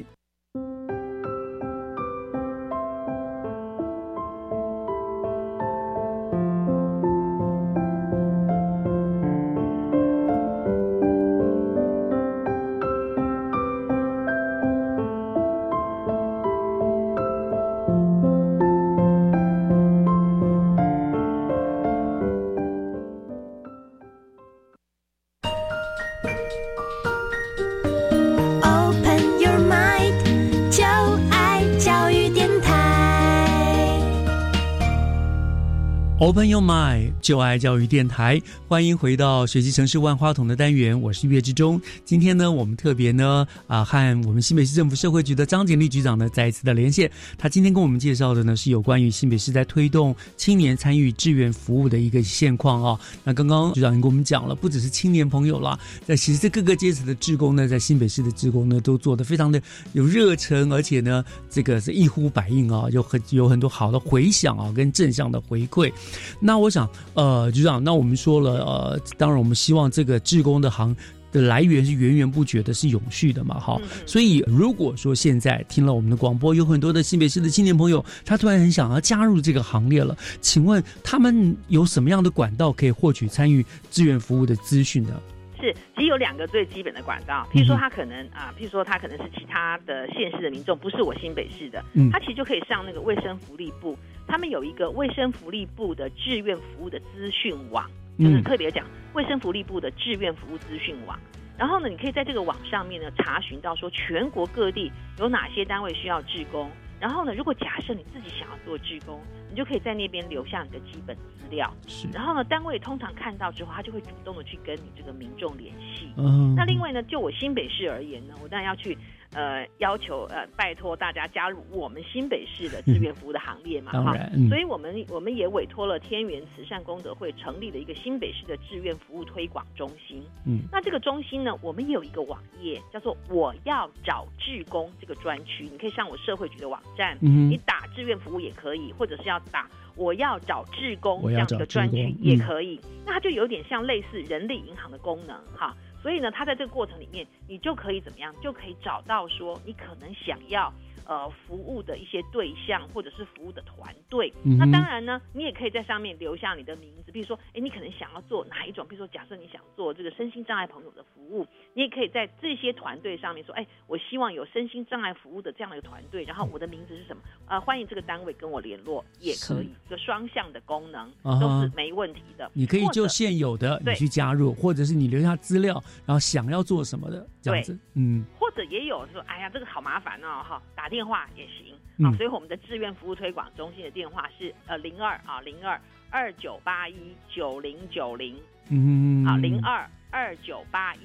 Open Your Mind，就爱教育电台，欢迎回到学习城市万花筒的单元，我是岳志忠。今天呢，我们特别呢啊、和我们新北市政府社会局的张景丽局长呢再一次的连线。他今天跟我们介绍的呢是有关于新北市在推动青年参与志愿服务的一个现况啊、那刚刚局长已经跟我们讲了，不只是青年朋友啦，在其实各个阶层的志工呢，在新北市的志工呢都做得非常的有热忱，而且呢这个是一呼百应啊，有很有很多好的回响啊，跟正向的回馈。那我想，呃，局长，那我们说了，呃，当然我们希望这个志工的行的来源是源源不绝的，是永续的嘛，哈。所以如果说现在听了我们的广播，有很多的新北市的青年朋友，他突然很想要加入这个行列了，请问他们有什么样的管道可以获取参与志愿服务的资讯呢？是，其实有两个最基本的管道，譬如说他可能啊，譬如说他可能是其他的县市的民众，不是我新北市的，嗯他其实就可以上那个卫生福利部，他们有一个卫生福利部的志愿服务的资讯网，就是嗯特别讲卫生福利部的志愿服务资讯网。然后呢，你可以在这个网上面呢查询到说全国各地有哪些单位需要志工。然后呢，如果假设你自己想要做志工，你就可以在那边留下你的基本资料。是然后呢，单位通常看到之后，他就会主动的去跟你这个民众联系。嗯那另外呢，就我新北市而言呢，我当然要去呃要求呃拜托大家加入我们新北市的志愿服务的行列嘛，哈所以我们我们也委托了天元慈善功德会成立了一个新北市的志愿服务推广中心。嗯那这个中心呢，我们也有一个网页，叫做“我要找志工”这个专区，你可以上我社会局的网站，嗯你打志愿服务也可以，或者是要打“我要找志工”这样的一个专区也嗯可以。那它就有点像类似人力银行的功能哈。所以呢，他在这个过程里面，你就可以怎么样？就可以找到说你可能想要呃服务的一些对象，或者是服务的团队。嗯那当然呢，你也可以在上面留下你的名字，比如说，哎，你可能想要做哪一种？比如说，假设你想做这个身心障碍朋友的服务，你也可以在这些团队上面说，哎，我希望有身心障碍服务的这样的一个团队，然后我的名字是什么？呃，欢迎这个单位跟我联络，也可以，一个双向的功能啊都是没问题的。你可以就现有的你去加入，或者是你留下资料，然后想要做什么的这样子，嗯。或者也有说，哎呀，这个好麻烦哦，哈，打电话也行嗯啊。所以我们的志愿服务推广中心的电话是呃零二啊零二二九八一九零九零嗯啊零二二九八一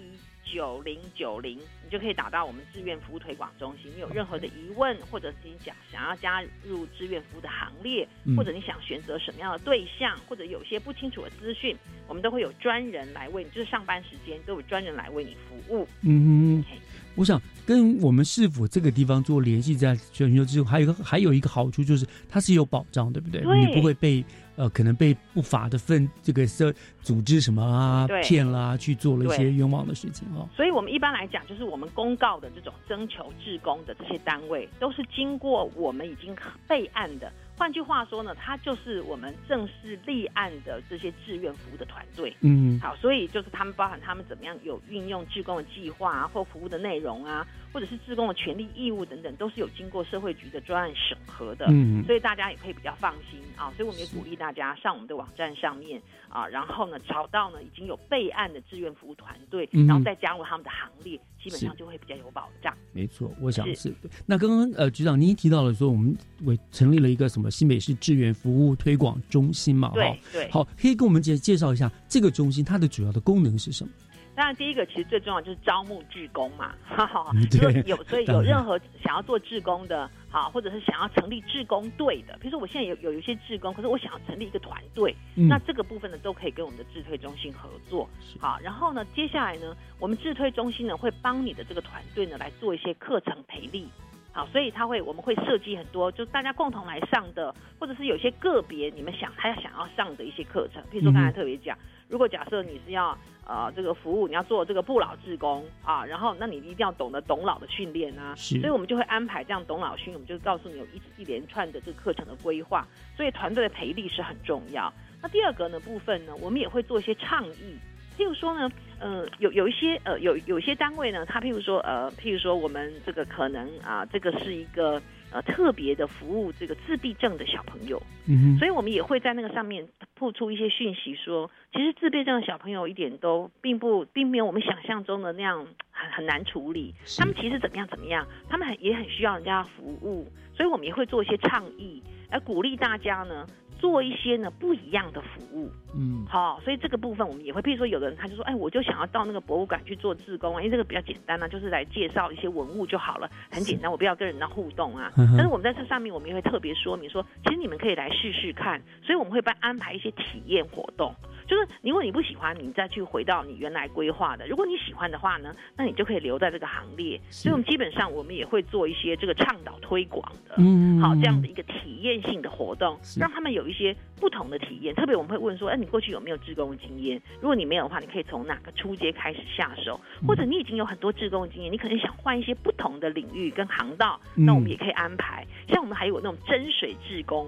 九零九零，你就可以打到我们志愿服务推广中心。你有任何的疑问，或者是你想想要加入志愿服务的行列，嗯或者你想选择什么样的对象，或者有些不清楚的资讯，我们都会有专人来为你，就是上班时间都有专人来为你服务。嗯哼，我想跟我们市府这个地方做联系，在全球之后，还有一个还有一个好处就是它是有保障，对不对？对你不会被呃可能被不法的分这个社组织什么啊骗啦，去做了一些冤枉的事情哦。所以，我们一般来讲，就是我们公告的这种征求志工的这些单位，都是经过我们已经备案的。换句话说呢，它就是我们正式立案的这些志愿服务的团队。嗯好，所以就是他们包含他们怎么样有运用志工的计划啊，或服务的内容啊，或者是自工的权利义务等等，都是有经过社会局的专案审核的。嗯所以大家也可以比较放心啊。所以我们也鼓励大家上我们的网站上面啊，然后呢找到呢已经有备案的志愿服务团队，嗯然后再加入他们的行列，基本上就会比较有保障。没错，我想是。那刚刚呃，局长您提到了说，我们为成立了一个什么新北市志愿服务推广中心嘛？对对。好，可以跟我们介介绍一下这个中心它的主要的功能是什么？当然，第一个其实最重要就是招募志工嘛，[laughs] 哈哈。对，有所以有任何想要做志工的，好，或者是想要成立志工队的，比如说我现在有有一些志工，可是我想要成立一个团队，那这个部分呢都可以跟我们的智推中心合作，好。然后呢，接下来呢，我们智推中心呢会帮你的这个团队呢来做一些课程培力，好，所以他会我们会设计很多，就大家共同来上的，或者是有些个别你们想他要想要上的一些课程，比如说刚才特别讲，如果假设你是要。呃，这个服务你要做这个不老志工啊，然后那你一定要懂得懂老的训练啊，所以我们就会安排这样懂老训，我们就告诉你有一一连串的这个课程的规划，所以团队的培力是很重要。那第二个呢部分呢，我们也会做一些倡议，譬如说呢，呃，有有一些呃有有些单位呢，他譬如说呃，譬如说我们这个可能啊，这个是一个。呃，特别的服务这个自闭症的小朋友，嗯，所以我们也会在那个上面铺出一些讯息，说其实自闭症的小朋友一点都并不，并没有我们想象中的那样很很难处理，他们其实怎么样怎么样，他们很也很需要人家服务，所以我们也会做一些倡议，来鼓励大家呢。做一些呢不一样的服务，嗯，好，所以这个部分我们也会，譬如说有的人他就说，哎，我就想要到那个博物馆去做志工啊，因为这个比较简单啊，就是来介绍一些文物就好了，很简单，我不要跟人家互动啊。但是我们在这上面，我们也会特别说明说，其实你们可以来试试看，所以我们会帮安排一些体验活动。就是如果你不喜欢，你再去回到你原来规划的；如果你喜欢的话呢，那你就可以留在这个行列。所以，我们基本上我们也会做一些这个倡导推广的，嗯，好这样的一个体验性的活动，让他们有一些不同的体验。特别我们会问说，哎，你过去有没有志工经验？如果你没有的话，你可以从哪个初阶开始下手？或者你已经有很多志工经验，你可能想换一些不同的领域跟航道，那我们也可以安排。像我们还有那种真水志工。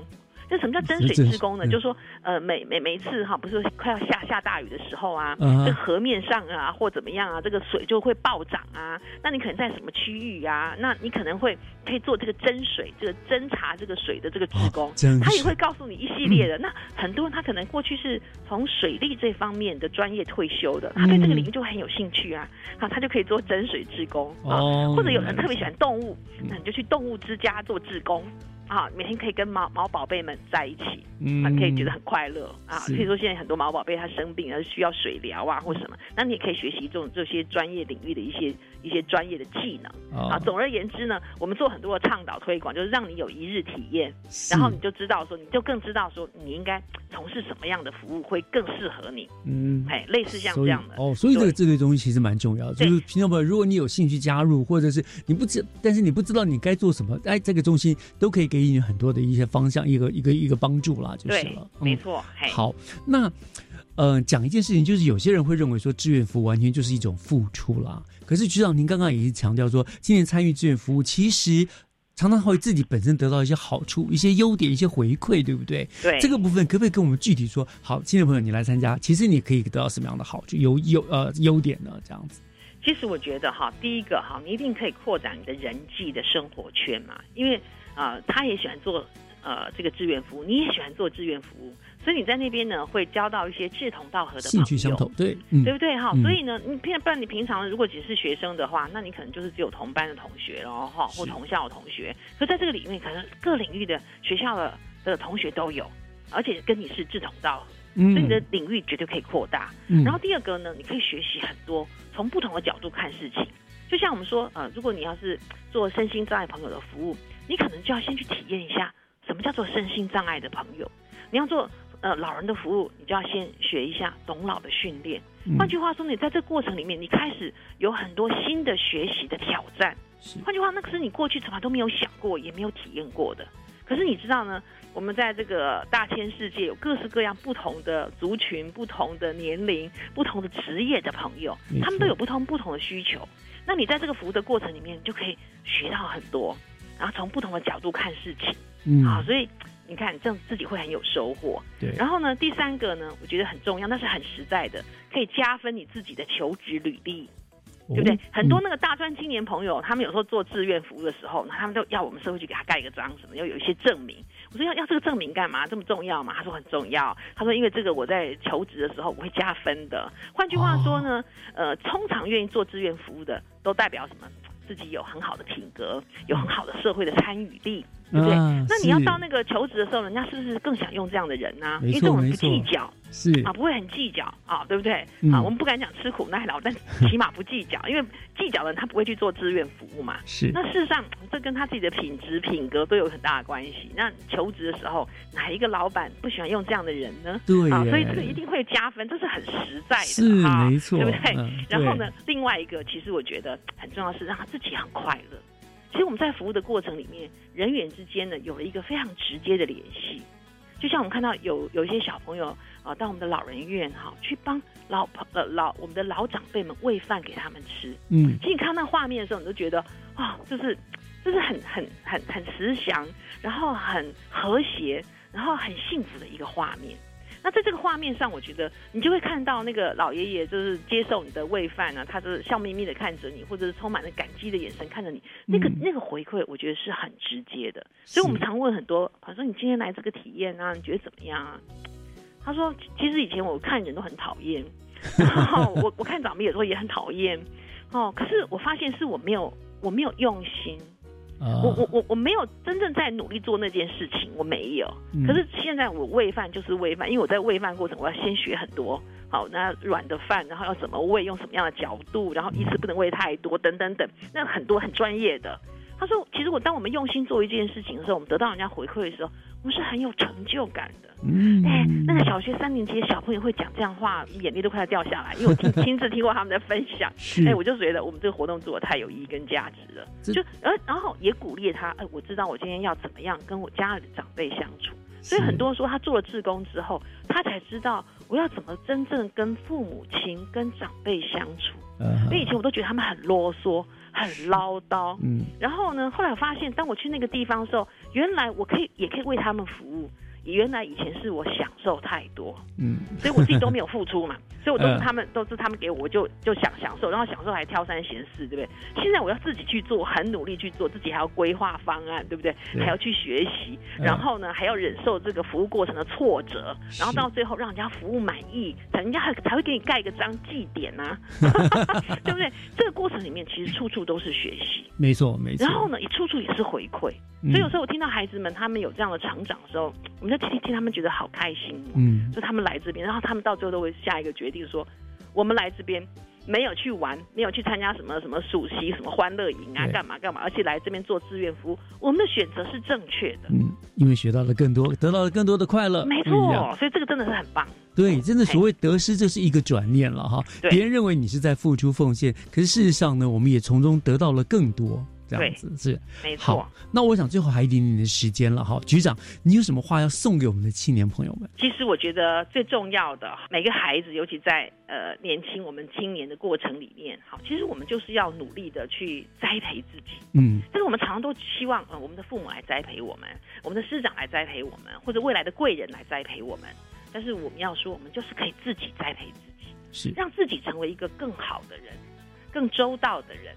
那什么叫真水之工呢？就是说，呃，每每每一次哈，不是快要下下大雨的时候啊，这河面上啊或怎么样啊，这个水就会暴涨啊。那你可能在什么区域啊？那你可能会可以做这个真水，这个侦查这个水的这个职工，他也会告诉你一系列的。那很多人他可能过去是从水利这方面的专业退休的，他对这个领域就很有兴趣啊，好，他就可以做真水职工啊。或者有人特别喜欢动物，那你就去动物之家做志工。啊，每天可以跟毛毛宝贝们在一起，嗯，可以觉得很快乐啊。可以说现在很多毛宝贝它生病，而需要水疗啊或什么，那你也可以学习这种这些专业领域的一些一些专业的技能啊。总而言之呢，我们做很多的倡导推广，就是让你有一日体验，然后你就知道说，你就更知道说，你应该从事什么样的服务会更适合你。嗯，哎，类似像这样的哦，所以这个这类东西其实蛮重要的。就是听众朋友，如果你有兴趣加入，或者是你不知，但是你不知道你该做什么，哎，这个中心都可以。给你很多的一些方向，一个一个一个帮助啦，就是了。没错。好，那呃，讲一件事情，就是有些人会认为说，志愿服务完全就是一种付出啦。可是局长，您刚刚也是强调说，今年参与志愿服务，其实常常会自己本身得到一些好处、一些优点、一些回馈，对不对？对。这个部分可不可以跟我们具体说？好，青年朋友，你来参加，其实你可以得到什么样的好处、有有呃优点呢？这样子。其实我觉得哈，第一个哈，你一定可以扩展你的人际的生活圈嘛，因为。啊，他也喜欢做呃这个志愿服务，你也喜欢做志愿服务，所以你在那边呢会交到一些志同道合的兴趣相投，对对不对哈？所以呢，你平不然你平常如果只是学生的话，那你可能就是只有同班的同学咯，哈，或同校的同学。可在这个里面，可能各领域的学校的的同学都有，而且跟你是志同道合，所以你的领域绝对可以扩大。然后第二个呢，你可以学习很多，从不同的角度看事情。就像我们说，呃，如果你要是做身心障碍朋友的服务。你可能就要先去体验一下什么叫做身心障碍的朋友。你要做呃老人的服务，你就要先学一下懂老的训练。换句话说，你在这过程里面，你开始有很多新的学习的挑战。换句话，那个是你过去从来都没有想过，也没有体验过的。可是你知道呢？我们在这个大千世界，有各式各样不同的族群、不同的年龄、不同的职业的朋友，他们都有不同不同的需求。那你在这个服务的过程里面，就可以学到很多。然后从不同的角度看事情，嗯，好，所以你看这样自己会很有收获。对，然后呢，第三个呢，我觉得很重要，那是很实在的，可以加分你自己的求职履历，对不对？很多那个大专青年朋友，他们有时候做志愿服务的时候，他们都要我们社会局给他盖一个章，什么要有一些证明。我说要要这个证明干嘛？这么重要吗？他说很重要。他说因为这个我在求职的时候我会加分的。换句话说呢，呃，通常愿意做志愿服务的，都代表什么？自己有很好的品格，有很好的社会的参与力，对不对？那你要到那个求职的时候，人家是不是更想用这样的人呢？因为这种人不计较，是啊，不会很计较啊，对不对？啊，我们不敢讲吃苦耐劳，但起码不计较，[laughs] 因为计较的人他不会去做志愿服务嘛。是。那事实上，这跟他自己的品质、品格都有很大的关系。那求职的时候，哪一个老板不喜欢用这样的人呢？对啊，所以这个一定会加分，这是很实在的，是没错，对不对？然后呢，另外一个，其实我觉得很重要是让他自己很快乐。其实我们在服务的过程里面，人员之间呢有了一个非常直接的联系。就像我们看到有有一些小朋友啊，到我们的老人院哈，去帮老朋呃老我们的老长辈们喂饭给他们吃。嗯，其实你看那画面的时候，你都觉得啊，就是就是很很很很慈祥，然后很和谐，然后很幸福的一个画面。那在这个画面上，我觉得你就会看到那个老爷爷就是接受你的喂饭啊，他是笑眯眯的看着你，或者是充满了感激的眼神看着你，那个那个回馈，我觉得是很直接的。所以我们常问很多，他说你今天来这个体验啊，你觉得怎么样啊？他说其实以前我看人都很讨厌，然后 [laughs] 我我看长辈有时候也很讨厌，哦，可是我发现是我没有我没有用心。我我我我没有真正在努力做那件事情，我没有。可是现在我喂饭就是喂饭，因为我在喂饭过程，我要先学很多。好，那软的饭，然后要怎么喂，用什么样的角度，然后一次不能喂太多，等等等，那很多很专业的。他说：“其实我当我们用心做一件事情的时候，我们得到人家回馈的时候，我们是很有成就感的。嗯，哎，那个小学三年级的小朋友会讲这样话，眼泪都快要掉下来，因为我听 [laughs] 亲自听过他们的分享。哎，我就觉得我们这个活动做的太有意义跟价值了。就而然后也鼓励他，哎，我知道我今天要怎么样跟我家里的长辈相处。所以很多人说他做了志工之后，他才知道我要怎么真正跟父母亲、跟长辈相处。因为以前我都觉得他们很啰嗦。”很唠叨，嗯，然后呢，后来我发现，当我去那个地方的时候，原来我可以，也可以为他们服务。原来以前是我享受太多，嗯，所以我自己都没有付出嘛，[laughs] 所以我都是他们都是他们给我，我就就想享受，然后享受还挑三拣四，对不对？现在我要自己去做，很努力去做，自己还要规划方案，对不对？还要去学习，然后呢，还要忍受这个服务过程的挫折，然后到最后让人家服务满意，人家才会给你盖一个章记点呐，[laughs] 对不对？这个过程里面其实处处都是学习，没错没错。然后呢，也处处也是回馈，所以有时候我听到孩子们他们有这样的成长的时候，我们就听他们觉得好开心，嗯，就他们来这边，然后他们到最后都会下一个决定说，我们来这边没有去玩，没有去参加什么什么暑期什么欢乐营啊，干嘛干嘛，而且来这边做志愿服务，我们的选择是正确的，嗯，因为学到了更多，得到了更多的快乐，没错，所以这个真的是很棒。对，真的所谓得失，这是一个转念了哈。别人认为你是在付出奉献，可是事实上呢，我们也从中得到了更多。这样子是没错。好，那我想最后还一点点的时间了哈，局长，你有什么话要送给我们的青年朋友们？其实我觉得最重要的，每个孩子，尤其在呃年轻我们青年的过程里面，好，其实我们就是要努力的去栽培自己。嗯，但是我们常常都希望呃我们的父母来栽培我们，我们的师长来栽培我们，或者未来的贵人来栽培我们。但是我们要说，我们就是可以自己栽培自己，是让自己成为一个更好的人，更周到的人。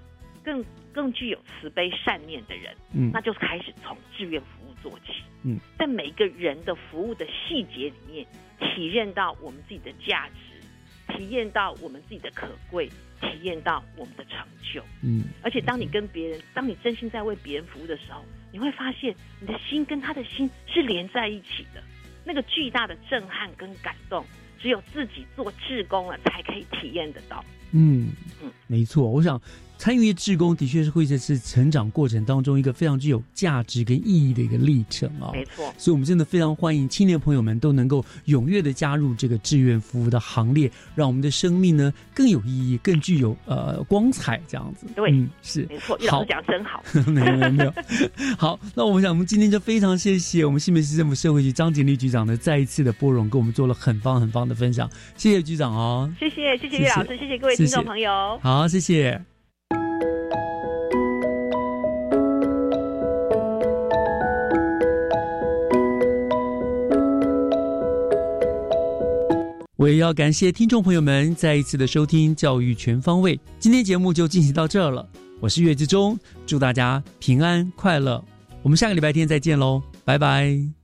更更具有慈悲善念的人，嗯，那就开始从志愿服务做起，嗯，在每一个人的服务的细节里面，体验到我们自己的价值，体验到我们自己的可贵，体验到我们的成就，嗯，而且当你跟别人，当你真心在为别人服务的时候，你会发现你的心跟他的心是连在一起的，那个巨大的震撼跟感动，只有自己做志工了才可以体验得到。嗯嗯，没错，我想。参与志工的确是会在是成长过程当中一个非常具有价值跟意义的一个历程啊，没错。所以，我们真的非常欢迎青年朋友们都能够踊跃的加入这个志愿服务的行列，让我们的生命呢更有意义、更具有呃光彩，这样子。对，嗯，是没错。老师讲真好，[laughs] 没有没有。[laughs] 好，那我想我们今天就非常谢谢我们新北市政府社会局张景丽局长的再一次的拨冗，跟我们做了很棒很棒的分享，谢谢局长哦。谢谢谢谢岳老师，谢谢各位听众朋友。好，谢谢。我也要感谢听众朋友们再一次的收听《教育全方位》，今天节目就进行到这儿了。我是岳志忠，祝大家平安快乐。我们下个礼拜天再见喽，拜拜。